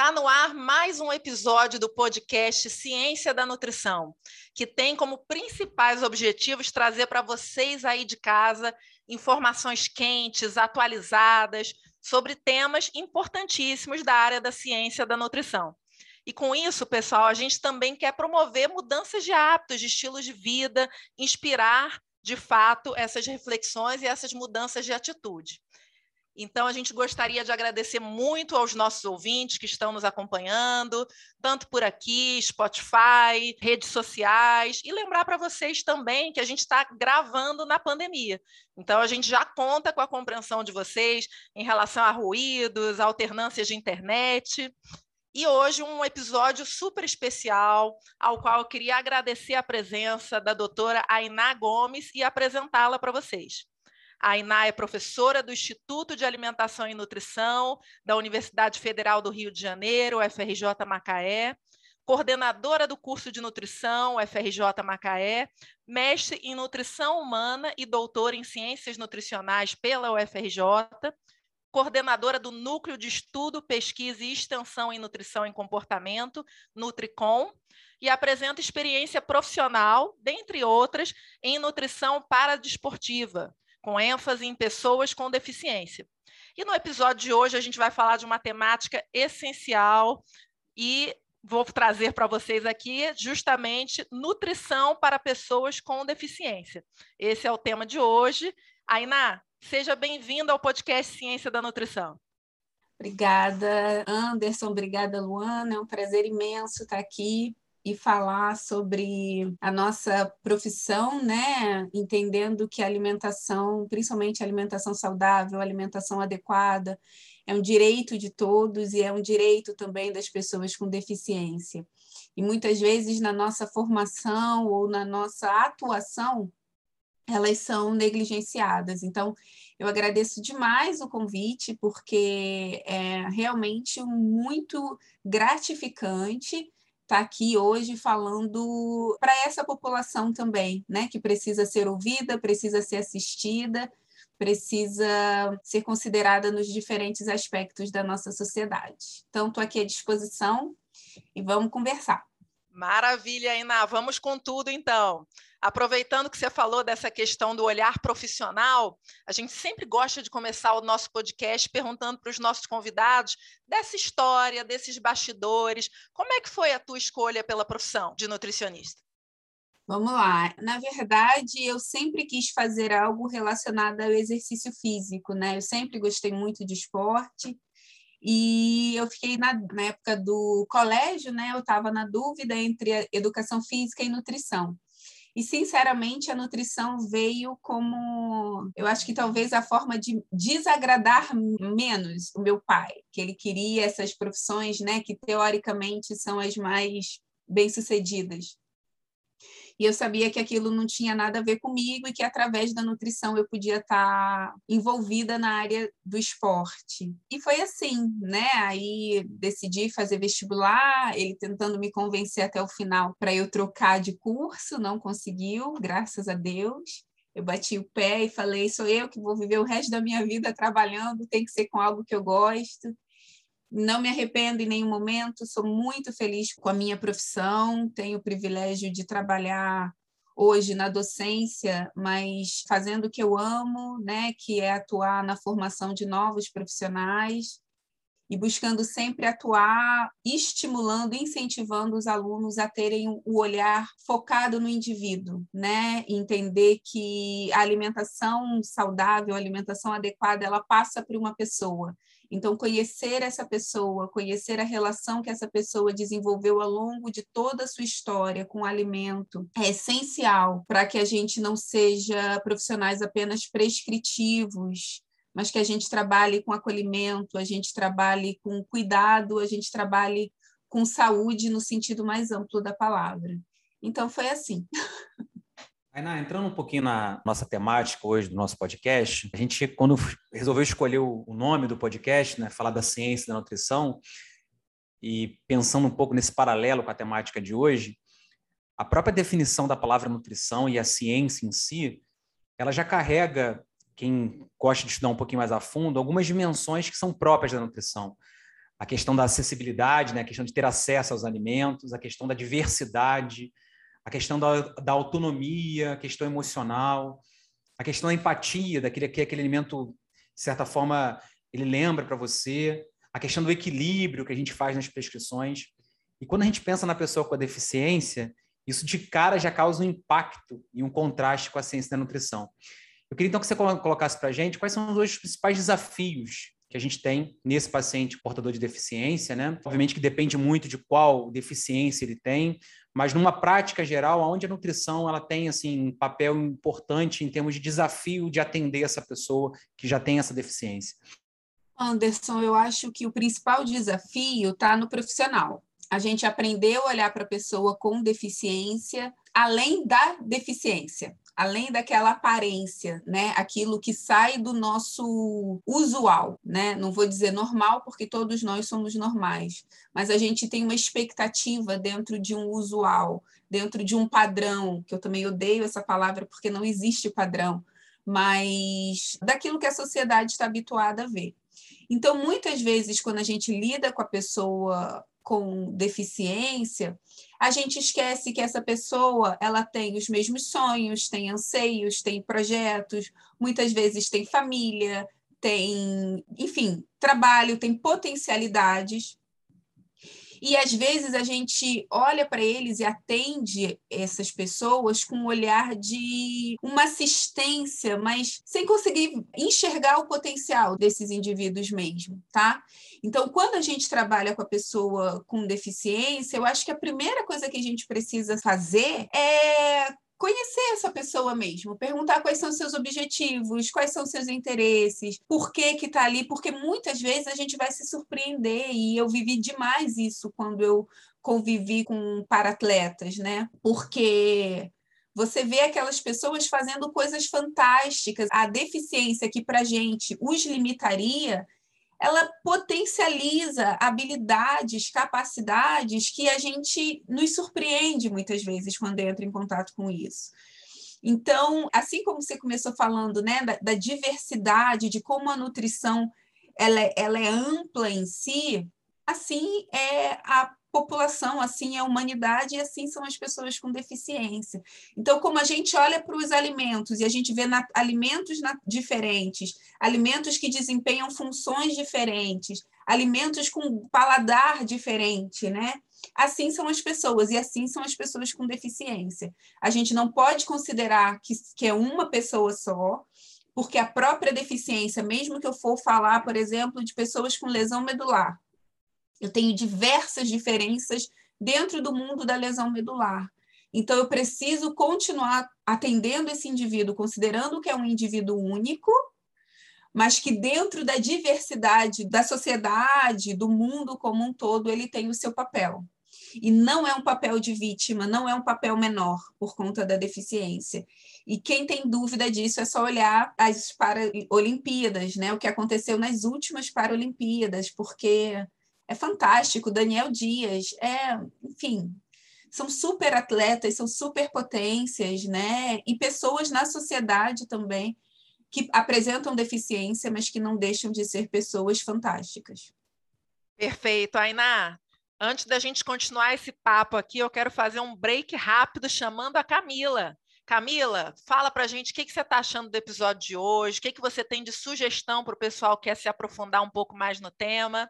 Tá no ar mais um episódio do podcast Ciência da Nutrição, que tem como principais objetivos trazer para vocês aí de casa informações quentes, atualizadas sobre temas importantíssimos da área da ciência da nutrição. E com isso, pessoal, a gente também quer promover mudanças de hábitos, de estilos de vida, inspirar de fato essas reflexões e essas mudanças de atitude. Então, a gente gostaria de agradecer muito aos nossos ouvintes que estão nos acompanhando, tanto por aqui, Spotify, redes sociais, e lembrar para vocês também que a gente está gravando na pandemia. Então, a gente já conta com a compreensão de vocês em relação a ruídos, alternâncias de internet. E hoje um episódio super especial, ao qual eu queria agradecer a presença da doutora Ainá Gomes e apresentá-la para vocês. A Ainá é professora do Instituto de Alimentação e Nutrição da Universidade Federal do Rio de Janeiro, UFRJ Macaé, coordenadora do curso de nutrição UFRJ Macaé, mestre em nutrição humana e doutora em ciências nutricionais pela UFRJ, coordenadora do Núcleo de Estudo, Pesquisa e Extensão em Nutrição e Comportamento, Nutricom, e apresenta experiência profissional, dentre outras, em nutrição paradesportiva, com ênfase em pessoas com deficiência. E no episódio de hoje a gente vai falar de uma temática essencial e vou trazer para vocês aqui justamente nutrição para pessoas com deficiência. Esse é o tema de hoje. Ainá, Seja bem-vindo ao podcast Ciência da Nutrição. Obrigada, Anderson. Obrigada, Luana. É um prazer imenso estar aqui e falar sobre a nossa profissão, né? Entendendo que a alimentação, principalmente a alimentação saudável, alimentação adequada, é um direito de todos e é um direito também das pessoas com deficiência. E muitas vezes na nossa formação ou na nossa atuação, elas são negligenciadas. Então, eu agradeço demais o convite, porque é realmente muito gratificante estar aqui hoje falando para essa população também, né, que precisa ser ouvida, precisa ser assistida, precisa ser considerada nos diferentes aspectos da nossa sociedade. Então, estou aqui à disposição e vamos conversar. Maravilha, Iná. Vamos com tudo, então. Aproveitando que você falou dessa questão do olhar profissional, a gente sempre gosta de começar o nosso podcast perguntando para os nossos convidados dessa história, desses bastidores. Como é que foi a tua escolha pela profissão de nutricionista? Vamos lá. Na verdade, eu sempre quis fazer algo relacionado ao exercício físico, né? Eu sempre gostei muito de esporte. E eu fiquei na, na época do colégio, né? Eu estava na dúvida entre educação física e nutrição. E, sinceramente, a nutrição veio como, eu acho que talvez a forma de desagradar menos o meu pai, que ele queria essas profissões, né, que teoricamente são as mais bem-sucedidas. E eu sabia que aquilo não tinha nada a ver comigo e que através da nutrição eu podia estar envolvida na área do esporte. E foi assim, né? Aí decidi fazer vestibular, ele tentando me convencer até o final para eu trocar de curso, não conseguiu, graças a Deus. Eu bati o pé e falei: sou eu que vou viver o resto da minha vida trabalhando, tem que ser com algo que eu gosto. Não me arrependo em nenhum momento, sou muito feliz com a minha profissão, tenho o privilégio de trabalhar hoje na docência, mas fazendo o que eu amo, né, que é atuar na formação de novos profissionais e buscando sempre atuar, estimulando, incentivando os alunos a terem o olhar focado no indivíduo, né? Entender que a alimentação saudável, a alimentação adequada, ela passa por uma pessoa então, conhecer essa pessoa, conhecer a relação que essa pessoa desenvolveu ao longo de toda a sua história com o alimento é essencial para que a gente não seja profissionais apenas prescritivos, mas que a gente trabalhe com acolhimento, a gente trabalhe com cuidado, a gente trabalhe com saúde no sentido mais amplo da palavra. Então foi assim. Ainá, entrando um pouquinho na nossa temática hoje do nosso podcast, a gente, quando resolveu escolher o nome do podcast, né, falar da ciência da nutrição, e pensando um pouco nesse paralelo com a temática de hoje, a própria definição da palavra nutrição e a ciência em si, ela já carrega, quem gosta de estudar um pouquinho mais a fundo, algumas dimensões que são próprias da nutrição. A questão da acessibilidade, né, a questão de ter acesso aos alimentos, a questão da diversidade, a questão da, da autonomia, a questão emocional, a questão da empatia, daquele que aquele alimento, de certa forma, ele lembra para você, a questão do equilíbrio que a gente faz nas prescrições. E quando a gente pensa na pessoa com a deficiência, isso de cara já causa um impacto e um contraste com a ciência da nutrição. Eu queria então que você colocasse para a gente quais são os dois principais desafios que a gente tem nesse paciente portador de deficiência, né? Obviamente que depende muito de qual deficiência ele tem, mas numa prática geral, onde a nutrição ela tem assim um papel importante em termos de desafio de atender essa pessoa que já tem essa deficiência. Anderson, eu acho que o principal desafio está no profissional. A gente aprendeu a olhar para a pessoa com deficiência, além da deficiência além daquela aparência, né? Aquilo que sai do nosso usual, né? Não vou dizer normal, porque todos nós somos normais, mas a gente tem uma expectativa dentro de um usual, dentro de um padrão, que eu também odeio essa palavra porque não existe padrão, mas daquilo que a sociedade está habituada a ver. Então, muitas vezes, quando a gente lida com a pessoa com deficiência, a gente esquece que essa pessoa ela tem os mesmos sonhos, tem anseios, tem projetos, muitas vezes tem família, tem, enfim, trabalho, tem potencialidades e às vezes a gente olha para eles e atende essas pessoas com um olhar de uma assistência, mas sem conseguir enxergar o potencial desses indivíduos mesmo, tá? Então, quando a gente trabalha com a pessoa com deficiência, eu acho que a primeira coisa que a gente precisa fazer é conhecer essa pessoa mesmo, perguntar quais são seus objetivos, quais são seus interesses, por que que tá ali, porque muitas vezes a gente vai se surpreender e eu vivi demais isso quando eu convivi com paratletas, né? Porque você vê aquelas pessoas fazendo coisas fantásticas. A deficiência que para gente os limitaria, ela potencializa habilidades, capacidades que a gente nos surpreende muitas vezes quando entra em contato com isso. Então, assim como você começou falando, né, da, da diversidade, de como a nutrição ela, é, ela é ampla em si, assim é a população, assim é a humanidade e assim são as pessoas com deficiência. Então, como a gente olha para os alimentos e a gente vê na, alimentos na, diferentes, alimentos que desempenham funções diferentes, alimentos com paladar diferente, né? Assim são as pessoas e assim são as pessoas com deficiência. A gente não pode considerar que, que é uma pessoa só, porque a própria deficiência, mesmo que eu for falar, por exemplo, de pessoas com lesão medular, eu tenho diversas diferenças dentro do mundo da lesão medular. Então, eu preciso continuar atendendo esse indivíduo, considerando que é um indivíduo único, mas que dentro da diversidade da sociedade, do mundo como um todo, ele tem o seu papel. E não é um papel de vítima, não é um papel menor por conta da deficiência. E quem tem dúvida disso é só olhar as Paralimpíadas, né? O que aconteceu nas últimas Paralimpíadas, porque é fantástico. Daniel Dias, é, enfim, são super atletas, são super potências, né? E pessoas na sociedade também que apresentam deficiência, mas que não deixam de ser pessoas fantásticas. Perfeito, Ainá. Antes da gente continuar esse papo aqui, eu quero fazer um break rápido chamando a Camila. Camila, fala para a gente o que, que você está achando do episódio de hoje, o que, que você tem de sugestão para o pessoal que quer se aprofundar um pouco mais no tema.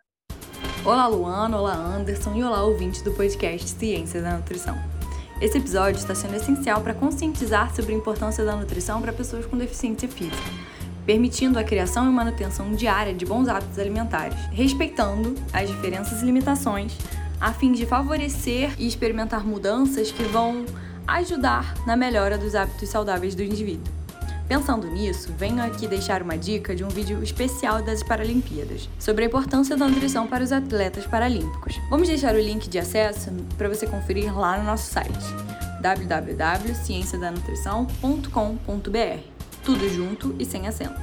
Olá, Luana, olá, Anderson e olá, ouvintes do podcast Ciência da Nutrição. Esse episódio está sendo essencial para conscientizar sobre a importância da nutrição para pessoas com deficiência física, permitindo a criação e manutenção diária de bons hábitos alimentares, respeitando as diferenças e limitações, a fim de favorecer e experimentar mudanças que vão ajudar na melhora dos hábitos saudáveis do indivíduo. Pensando nisso, venho aqui deixar uma dica de um vídeo especial das Paralimpíadas, sobre a importância da nutrição para os atletas paralímpicos. Vamos deixar o link de acesso para você conferir lá no nosso site www.cienciadanutrição.com.br. Tudo junto e sem acento.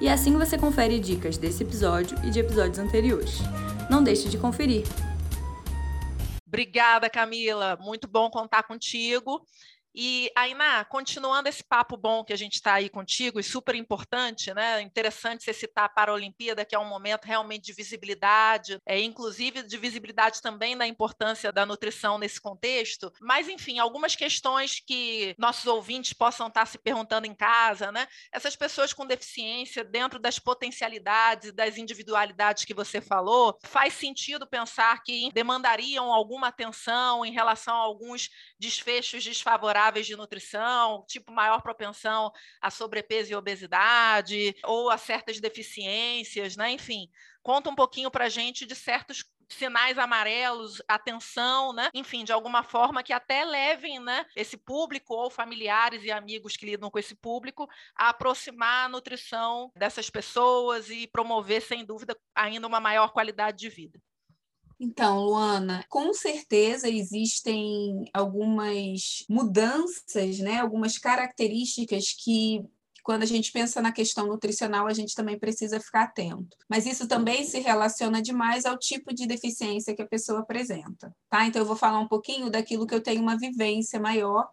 E assim você confere dicas desse episódio e de episódios anteriores. Não deixe de conferir. Obrigada, Camila. Muito bom contar contigo. E, Ainá, continuando esse papo bom que a gente está aí contigo, e super importante, né? Interessante você citar a Paralimpíada, que é um momento realmente de visibilidade, é, inclusive de visibilidade também da importância da nutrição nesse contexto. Mas, enfim, algumas questões que nossos ouvintes possam estar se perguntando em casa, né? Essas pessoas com deficiência, dentro das potencialidades, das individualidades que você falou, faz sentido pensar que demandariam alguma atenção em relação a alguns desfechos desfavoráveis favoráveis de nutrição, tipo maior propensão a sobrepeso e obesidade, ou a certas deficiências, né? Enfim, conta um pouquinho para a gente de certos sinais amarelos, atenção, né? Enfim, de alguma forma que até levem, né, esse público ou familiares e amigos que lidam com esse público a aproximar a nutrição dessas pessoas e promover, sem dúvida, ainda uma maior qualidade de vida. Então, Luana, com certeza existem algumas mudanças, né? algumas características que quando a gente pensa na questão nutricional, a gente também precisa ficar atento. Mas isso também se relaciona demais ao tipo de deficiência que a pessoa apresenta, tá? Então eu vou falar um pouquinho daquilo que eu tenho uma vivência maior,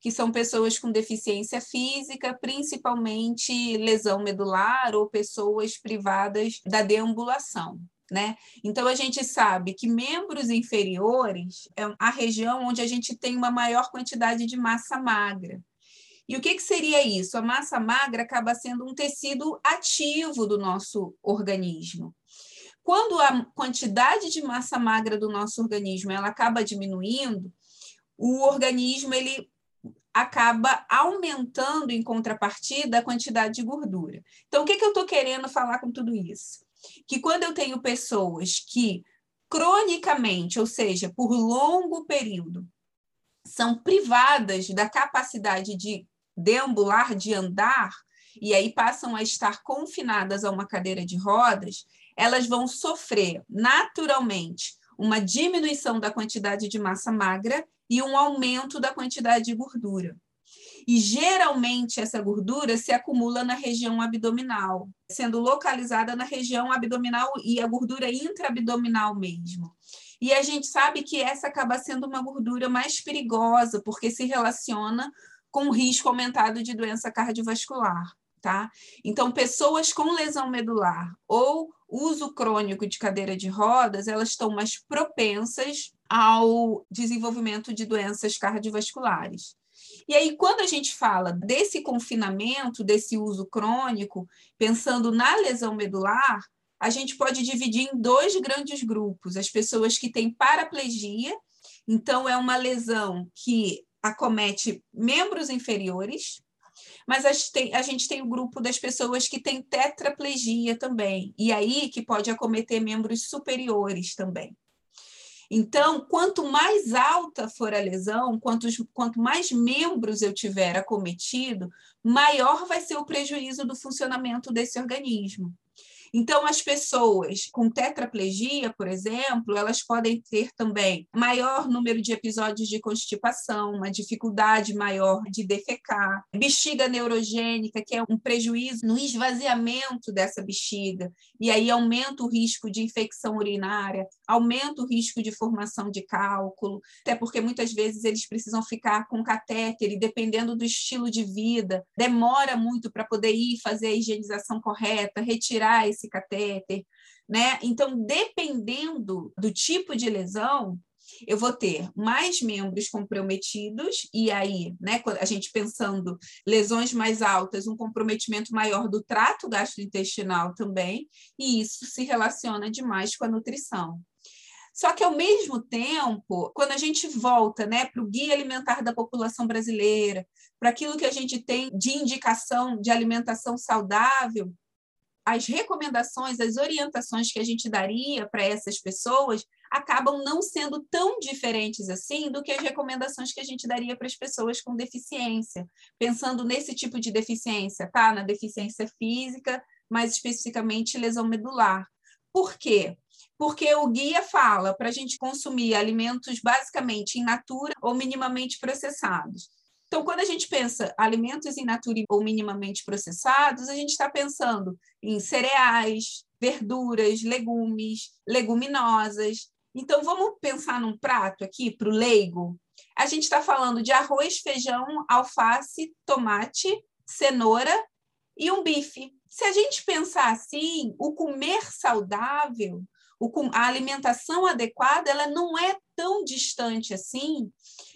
que são pessoas com deficiência física, principalmente lesão medular ou pessoas privadas da deambulação, né? Então, a gente sabe que membros inferiores é a região onde a gente tem uma maior quantidade de massa magra. E o que, que seria isso? A massa magra acaba sendo um tecido ativo do nosso organismo. Quando a quantidade de massa magra do nosso organismo ela acaba diminuindo, o organismo ele acaba aumentando em contrapartida a quantidade de gordura. Então, o que, que eu estou querendo falar com tudo isso? Que quando eu tenho pessoas que cronicamente, ou seja, por longo período, são privadas da capacidade de deambular, de andar, e aí passam a estar confinadas a uma cadeira de rodas, elas vão sofrer naturalmente uma diminuição da quantidade de massa magra e um aumento da quantidade de gordura. E geralmente essa gordura se acumula na região abdominal, sendo localizada na região abdominal e a gordura intraabdominal mesmo. E a gente sabe que essa acaba sendo uma gordura mais perigosa, porque se relaciona com risco aumentado de doença cardiovascular. Tá? Então, pessoas com lesão medular ou uso crônico de cadeira de rodas, elas estão mais propensas ao desenvolvimento de doenças cardiovasculares. E aí, quando a gente fala desse confinamento, desse uso crônico, pensando na lesão medular, a gente pode dividir em dois grandes grupos: as pessoas que têm paraplegia, então é uma lesão que acomete membros inferiores, mas a gente, tem, o grupo das pessoas que têm tetraplegia também, e aí que pode acometer membros superiores também. Então, quanto mais alta for a lesão, quantos, quanto mais membros eu tiver acometido, maior vai ser o prejuízo do funcionamento desse organismo. Então, as pessoas com tetraplegia, por exemplo, elas podem ter também maior número de episódios de constipação, uma dificuldade maior de defecar, bexiga neurogênica, que é um prejuízo no esvaziamento dessa bexiga, e aí aumenta o risco de infecção urinária, aumenta o risco de formação de cálculo, até porque muitas vezes eles precisam ficar com catéter e dependendo do estilo de vida, demora muito para poder ir fazer a higienização correta, retirar esse esse catéter, né? Então, dependendo do tipo de lesão, eu vou ter mais membros comprometidos, e aí, né, a gente pensando lesões mais altas, um comprometimento maior do trato gastrointestinal também, e isso se relaciona demais com a nutrição. Só que, ao mesmo tempo, quando a gente volta né, para o guia alimentar da população brasileira, para aquilo que a gente tem de indicação de alimentação saudável, as recomendações, as orientações que a gente daria para essas pessoas acabam não sendo tão diferentes assim do que as recomendações que a gente daria para as pessoas com deficiência, pensando nesse tipo de deficiência, tá? Na deficiência física, mais especificamente lesão medular. Por quê? Porque o guia fala para a gente consumir alimentos basicamente in natura ou minimamente processados. Então, quando a gente pensa alimentos in natura ou minimamente processados, a gente está pensando em cereais, verduras, legumes, leguminosas. Então, vamos pensar num prato aqui para o leigo. A gente está falando de arroz, feijão, alface, tomate, cenoura e um bife. Se a gente pensar assim, o comer saudável a alimentação adequada ela não é tão distante assim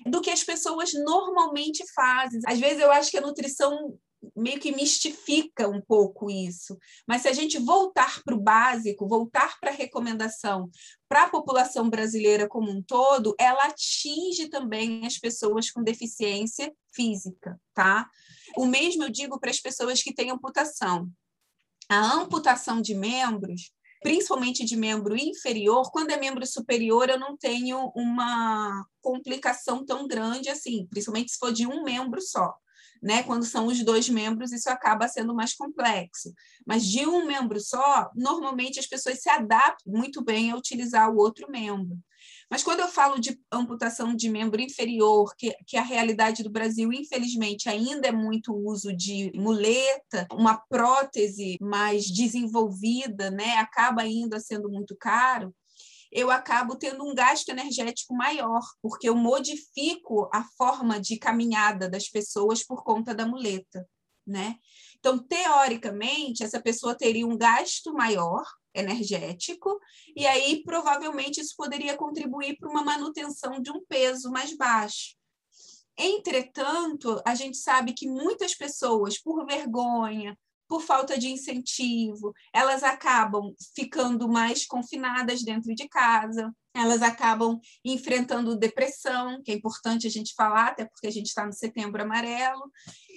do que as pessoas normalmente fazem. Às vezes eu acho que a nutrição meio que mistifica um pouco isso. Mas se a gente voltar para o básico, voltar para a recomendação para a população brasileira como um todo, ela atinge também as pessoas com deficiência física, tá? O mesmo eu digo para as pessoas que têm amputação. A amputação de membros principalmente de membro inferior, quando é membro superior, eu não tenho uma complicação tão grande assim, principalmente se for de um membro só. Né? Quando são os dois membros, isso acaba sendo mais complexo. Mas de um membro só, normalmente as pessoas se adaptam muito bem a utilizar o outro membro. Mas quando eu falo de amputação de membro inferior, que, que a realidade do Brasil, infelizmente, ainda é muito uso de muleta, uma prótese mais desenvolvida, né, acaba ainda sendo muito caro, eu acabo tendo um gasto energético maior, porque eu modifico a forma de caminhada das pessoas por conta da muleta, né? Então, teoricamente, essa pessoa teria um gasto maior energético, e aí provavelmente isso poderia contribuir para uma manutenção de um peso mais baixo. Entretanto, a gente sabe que muitas pessoas, por vergonha, por falta de incentivo, elas acabam ficando mais confinadas dentro de casa, elas acabam enfrentando depressão, que é importante a gente falar, até porque a gente está no setembro amarelo.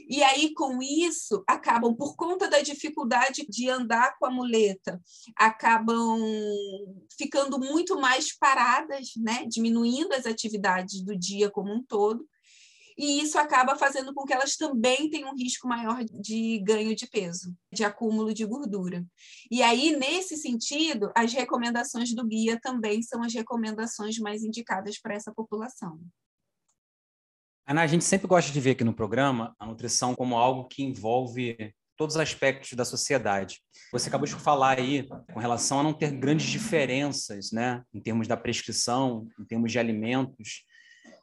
E aí, com isso, acabam, por conta da dificuldade de andar com a muleta, acabam ficando muito mais paradas, né? diminuindo as atividades do dia como um todo e isso acaba fazendo com que elas também tenham um risco maior de ganho de peso, de acúmulo de gordura. E aí, nesse sentido, as recomendações do guia também são as recomendações mais indicadas para essa população. Ana, a gente sempre gosta de ver aqui no programa a nutrição como algo que envolve todos os aspectos da sociedade. Você acabou de falar aí com relação a não ter grandes diferenças, né, em termos da prescrição, em termos de alimentos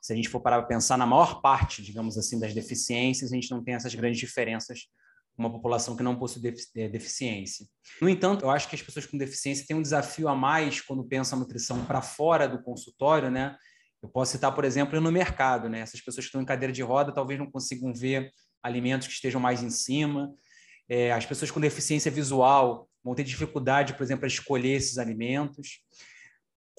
se a gente for parar para pensar, na maior parte, digamos assim, das deficiências, a gente não tem essas grandes diferenças com uma população que não possui é, deficiência. No entanto, eu acho que as pessoas com deficiência têm um desafio a mais quando pensam a nutrição para fora do consultório, né? Eu posso citar, por exemplo, no mercado, né? Essas pessoas que estão em cadeira de roda talvez não consigam ver alimentos que estejam mais em cima. É, as pessoas com deficiência visual vão ter dificuldade, por exemplo, a escolher esses alimentos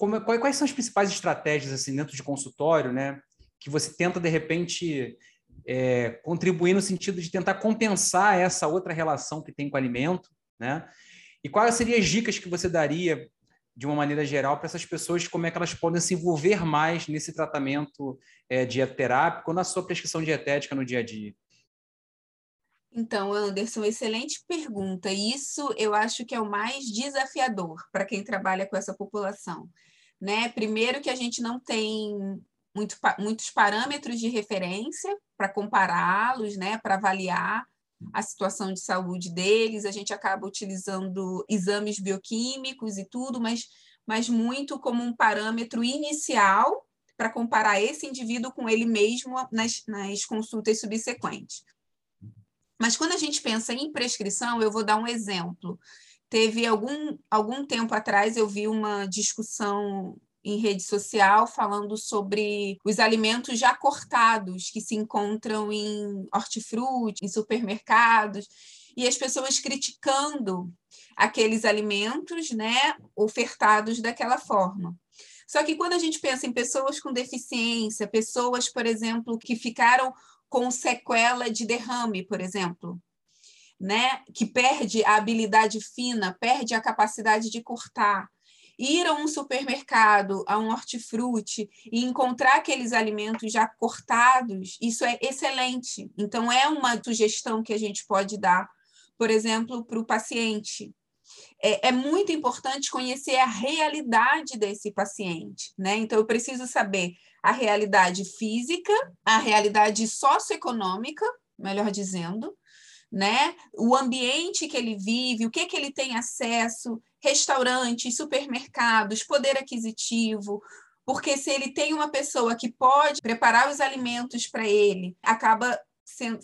como, quais são as principais estratégias assim dentro de consultório, né, que você tenta de repente é, contribuir no sentido de tentar compensar essa outra relação que tem com o alimento, né? E quais seriam as dicas que você daria de uma maneira geral para essas pessoas como é que elas podem se envolver mais nesse tratamento é, dieterápico na sua prescrição dietética no dia a dia? Então, Anderson, excelente pergunta. Isso eu acho que é o mais desafiador para quem trabalha com essa população. Né? Primeiro, que a gente não tem muito, muitos parâmetros de referência para compará-los, né? para avaliar a situação de saúde deles, a gente acaba utilizando exames bioquímicos e tudo, mas, mas muito como um parâmetro inicial para comparar esse indivíduo com ele mesmo nas, nas consultas subsequentes. Mas quando a gente pensa em prescrição, eu vou dar um exemplo. Teve algum, algum tempo atrás, eu vi uma discussão em rede social falando sobre os alimentos já cortados que se encontram em hortifruti, em supermercados, e as pessoas criticando aqueles alimentos, né, ofertados daquela forma. Só que quando a gente pensa em pessoas com deficiência, pessoas, por exemplo, que ficaram com sequela de derrame, por exemplo, né? que perde a habilidade fina, perde a capacidade de cortar. ir a um supermercado, a um hortifruti e encontrar aqueles alimentos já cortados, isso é excelente. Então, é uma sugestão que a gente pode dar, por exemplo, para o paciente. É, é, muito importante conhecer a realidade desse paciente, né? Então, eu preciso saber a realidade física, a realidade socioeconômica, melhor dizendo, né? O ambiente que ele vive, o que, que ele tem acesso, restaurantes, supermercados, poder aquisitivo, porque se ele tem uma pessoa que pode preparar os alimentos para ele, acaba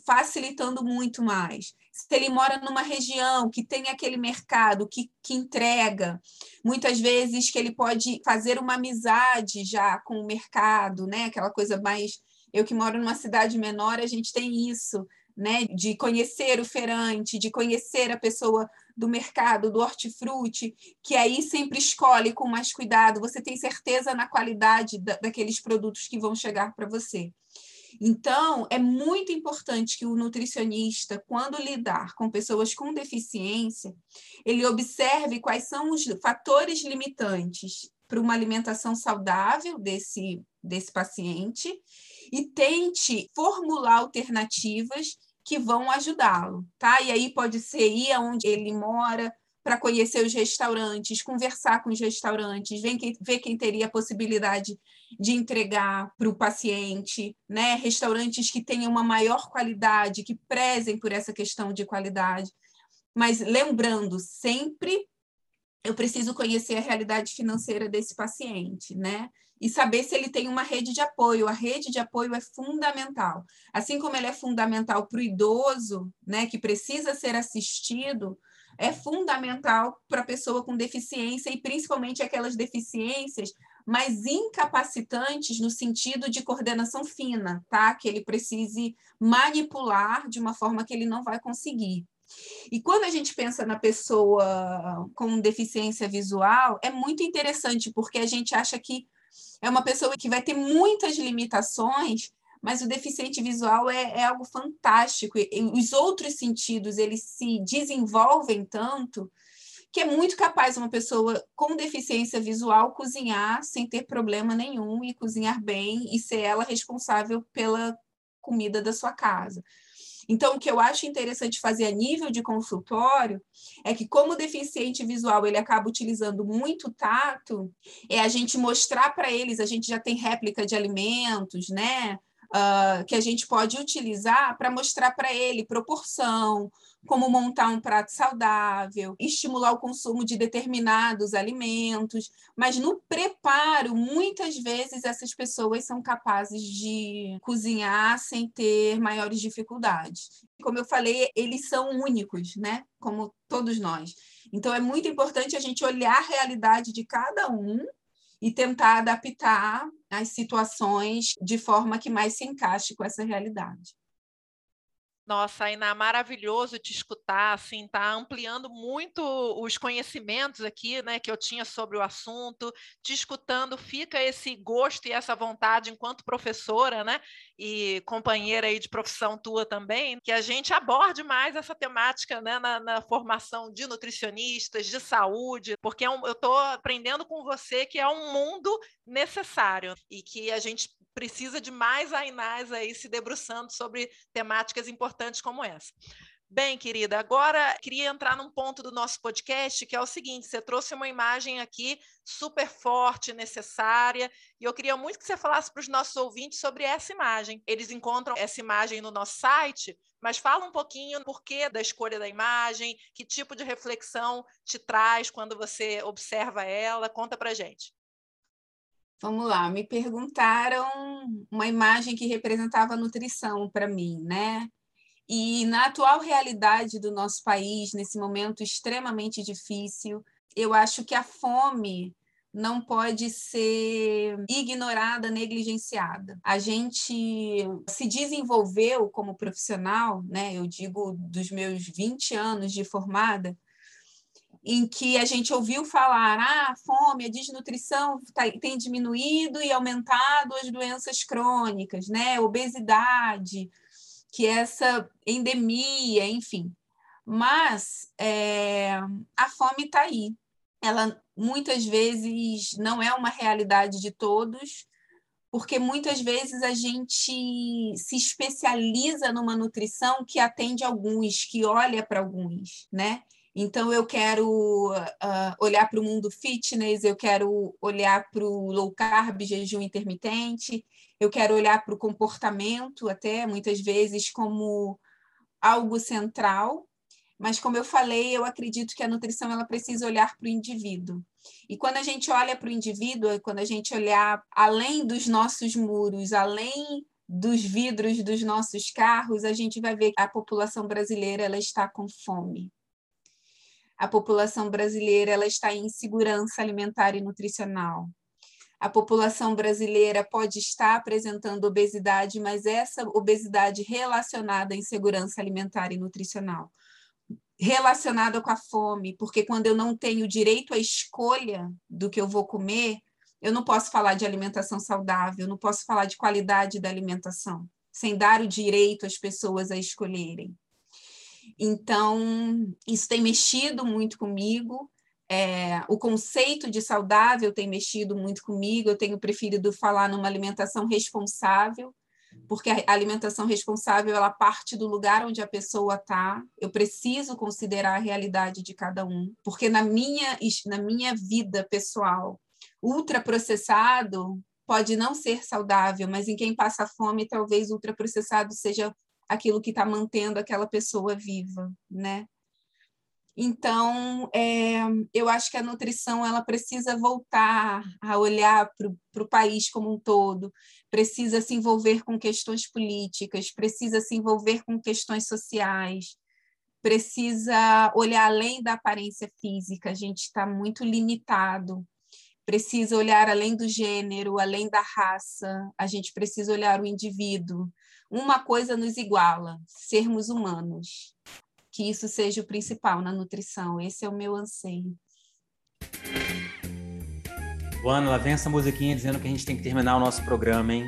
facilitando muito mais. Se ele mora numa região que tem aquele mercado que, que entrega, muitas vezes que ele pode fazer uma amizade já com o mercado, né? Aquela coisa mais. Eu que moro numa cidade menor, a gente tem isso, né? De conhecer o feirante, de conhecer a pessoa do mercado, do hortifruti, que aí sempre escolhe com mais cuidado, você tem certeza na qualidade da, daqueles produtos que vão chegar para você. Então, é muito importante que o nutricionista, quando lidar com pessoas com deficiência, ele observe quais são os fatores limitantes para uma alimentação saudável desse, desse paciente e tente formular alternativas que vão ajudá-lo, tá? E aí pode ser ir aonde ele mora para conhecer os restaurantes, conversar com os restaurantes, ver quem, ver quem teria a possibilidade de entregar para o paciente, né? Restaurantes que tenham uma maior qualidade, que prezem por essa questão de qualidade. Mas lembrando, sempre eu preciso conhecer a realidade financeira desse paciente, né? E saber se ele tem uma rede de apoio. A rede de apoio é fundamental. Assim como ela é fundamental para o idoso, né, que precisa ser assistido, é fundamental para a pessoa com deficiência e principalmente aquelas deficiências mais incapacitantes no sentido de coordenação fina, tá? Que ele precise manipular de uma forma que ele não vai conseguir. E quando a gente pensa na pessoa com deficiência visual, é muito interessante, porque a gente acha que é uma pessoa que vai ter muitas limitações, mas o deficiente visual é, é algo fantástico. E, os outros sentidos, eles se desenvolvem tanto que é muito capaz uma pessoa com deficiência visual cozinhar sem ter problema nenhum e cozinhar bem e ser ela responsável pela comida da sua casa. Então, o que eu acho interessante fazer a nível de consultório é que, como o deficiente visual ele acaba utilizando muito tato, é a gente mostrar para eles, a gente já tem réplica de alimentos, né? Uh, que a gente pode utilizar para mostrar para ele proporção, como montar um prato saudável, estimular o consumo de determinados alimentos, mas no preparo, muitas vezes essas pessoas são capazes de cozinhar sem ter maiores dificuldades. Como eu falei, eles são únicos, né? Como todos nós. Então é muito importante a gente olhar a realidade de cada um e tentar adaptar as situações de forma que mais se encaixe com essa realidade. Nossa, Ainá, maravilhoso te escutar, assim, tá ampliando muito os conhecimentos aqui, né, que eu tinha sobre o assunto. Te escutando, fica esse gosto e essa vontade enquanto professora, né, e companheira aí de profissão tua também, que a gente aborde mais essa temática, né, na, na formação de nutricionistas, de saúde, porque é eu estou aprendendo com você que é um mundo necessário e que a gente precisa de mais Ainás aí se debruçando sobre temáticas importantes como essa. Bem, querida, agora queria entrar num ponto do nosso podcast, que é o seguinte: você trouxe uma imagem aqui super forte, necessária, e eu queria muito que você falasse para os nossos ouvintes sobre essa imagem. Eles encontram essa imagem no nosso site, mas fala um pouquinho por que da escolha da imagem, que tipo de reflexão te traz quando você observa ela. Conta para gente. Vamos lá, me perguntaram uma imagem que representava nutrição para mim, né? E na atual realidade do nosso país, nesse momento extremamente difícil, eu acho que a fome não pode ser ignorada, negligenciada. A gente se desenvolveu como profissional, né? Eu digo dos meus 20 anos de formada, em que a gente ouviu falar, ah, a fome, a desnutrição tá, tem diminuído e aumentado as doenças crônicas, né? Obesidade, que é essa endemia, enfim. Mas é, a fome está aí. Ela muitas vezes não é uma realidade de todos, porque muitas vezes a gente se especializa numa nutrição que atende alguns, que olha para alguns, né? Então, eu quero uh, olhar para o mundo fitness, eu quero olhar para o low carb, jejum intermitente, eu quero olhar para o comportamento, até muitas vezes, como algo central. Mas, como eu falei, eu acredito que a nutrição ela precisa olhar para o indivíduo. E quando a gente olha para o indivíduo, quando a gente olhar além dos nossos muros, além dos vidros dos nossos carros, a gente vai ver que a população brasileira ela está com fome. A população brasileira ela está em insegurança alimentar e nutricional. A população brasileira pode estar apresentando obesidade, mas essa obesidade relacionada à insegurança alimentar e nutricional relacionada com a fome, porque quando eu não tenho direito à escolha do que eu vou comer, eu não posso falar de alimentação saudável, não posso falar de qualidade da alimentação, sem dar o direito às pessoas a escolherem. Então, isso tem mexido muito comigo. É, o conceito de saudável tem mexido muito comigo. Eu tenho preferido falar numa alimentação responsável, porque a alimentação responsável ela parte do lugar onde a pessoa está. Eu preciso considerar a realidade de cada um, porque na minha na minha vida pessoal, ultraprocessado pode não ser saudável, mas em quem passa fome, talvez ultraprocessado seja aquilo que está mantendo aquela pessoa viva, né? Então, é, eu acho que a nutrição ela precisa voltar a olhar para o país como um todo, precisa se envolver com questões políticas, precisa se envolver com questões sociais, precisa olhar além da aparência física, a gente está muito limitado, precisa olhar além do gênero, além da raça, a gente precisa olhar o indivíduo. Uma coisa nos iguala, sermos humanos que isso seja o principal na nutrição. Esse é o meu anseio. Luana, lá vem essa musiquinha dizendo que a gente tem que terminar o nosso programa, hein?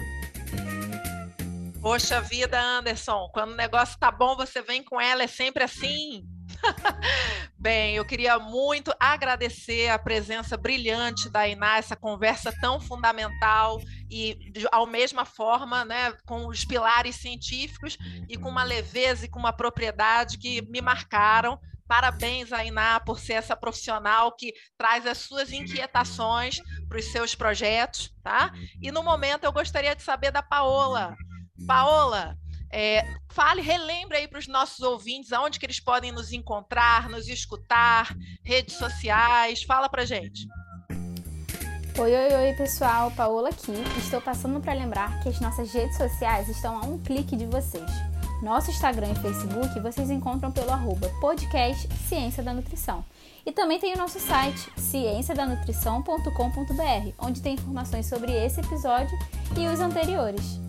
Poxa vida, Anderson, quando o negócio tá bom, você vem com ela, é sempre assim. Bem, eu queria muito agradecer a presença brilhante da Iná, essa conversa tão fundamental e, ao mesma forma, né, com os pilares científicos e com uma leveza e com uma propriedade que me marcaram. Parabéns, Ainá, por ser essa profissional que traz as suas inquietações para os seus projetos, tá? E no momento eu gostaria de saber da Paola. Paola, é, fale, relembre aí para os nossos ouvintes aonde que eles podem nos encontrar, nos escutar, redes sociais. Fala para gente. Oi, oi, oi, pessoal. Paola aqui. Estou passando para lembrar que as nossas redes sociais estão a um clique de vocês. Nosso Instagram e Facebook vocês encontram pelo arroba podcast Ciência da Nutrição. E também tem o nosso site, cienciadanutrição.com.br, onde tem informações sobre esse episódio e os anteriores.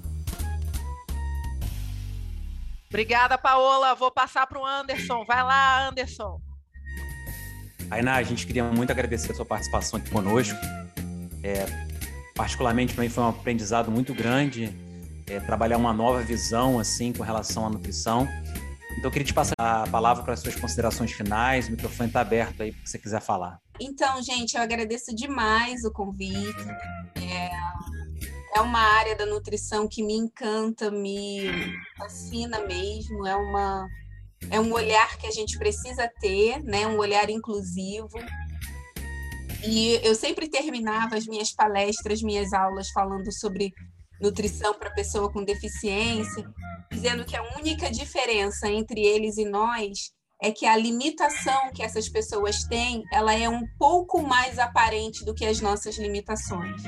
Obrigada, Paola. Vou passar para o Anderson. Vai lá, Anderson. Ainá, a gente queria muito agradecer a sua participação aqui conosco. É, particularmente para mim foi um aprendizado muito grande é, trabalhar uma nova visão assim com relação à nutrição. Então eu queria te passar a palavra para as suas considerações finais. O microfone está aberto aí para você quiser falar. Então, gente, eu agradeço demais o convite. É, uma área da nutrição que me encanta, me fascina mesmo. É uma é um olhar que a gente precisa ter, né? Um olhar inclusivo. E eu sempre terminava as minhas palestras, minhas aulas falando sobre nutrição para pessoa com deficiência, dizendo que a única diferença entre eles e nós é que a limitação que essas pessoas têm, ela é um pouco mais aparente do que as nossas limitações.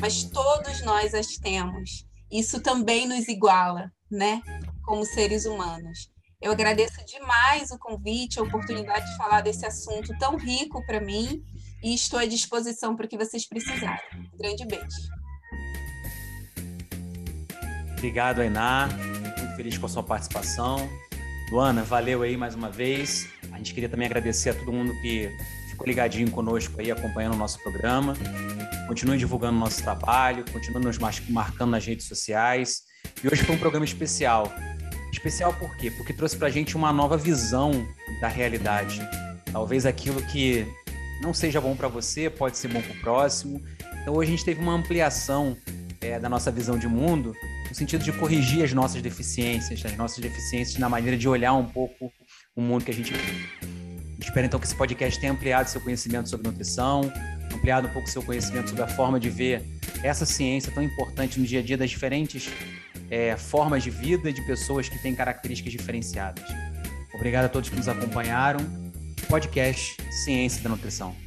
Mas todos nós as temos. Isso também nos iguala, né? Como seres humanos. Eu agradeço demais o convite, a oportunidade de falar desse assunto tão rico para mim e estou à disposição para o que vocês precisarem. Um grande beijo. Obrigado, Ainá. Muito feliz com a sua participação. Luana, valeu aí mais uma vez. A gente queria também agradecer a todo mundo que ficou ligadinho conosco aí, acompanhando o nosso programa. Continue divulgando o nosso trabalho, continue nos marcando nas redes sociais. E hoje foi um programa especial. Especial por quê? Porque trouxe para a gente uma nova visão da realidade. Talvez aquilo que não seja bom para você, pode ser bom para o próximo. Então hoje a gente teve uma ampliação é, da nossa visão de mundo no sentido de corrigir as nossas deficiências, as nossas deficiências na maneira de olhar um pouco o mundo que a gente vive. Espero então que esse podcast tenha ampliado seu conhecimento sobre nutrição, ampliado um pouco seu conhecimento sobre a forma de ver essa ciência tão importante no dia a dia das diferentes é, formas de vida de pessoas que têm características diferenciadas. Obrigado a todos que nos acompanharam. Podcast Ciência da Nutrição.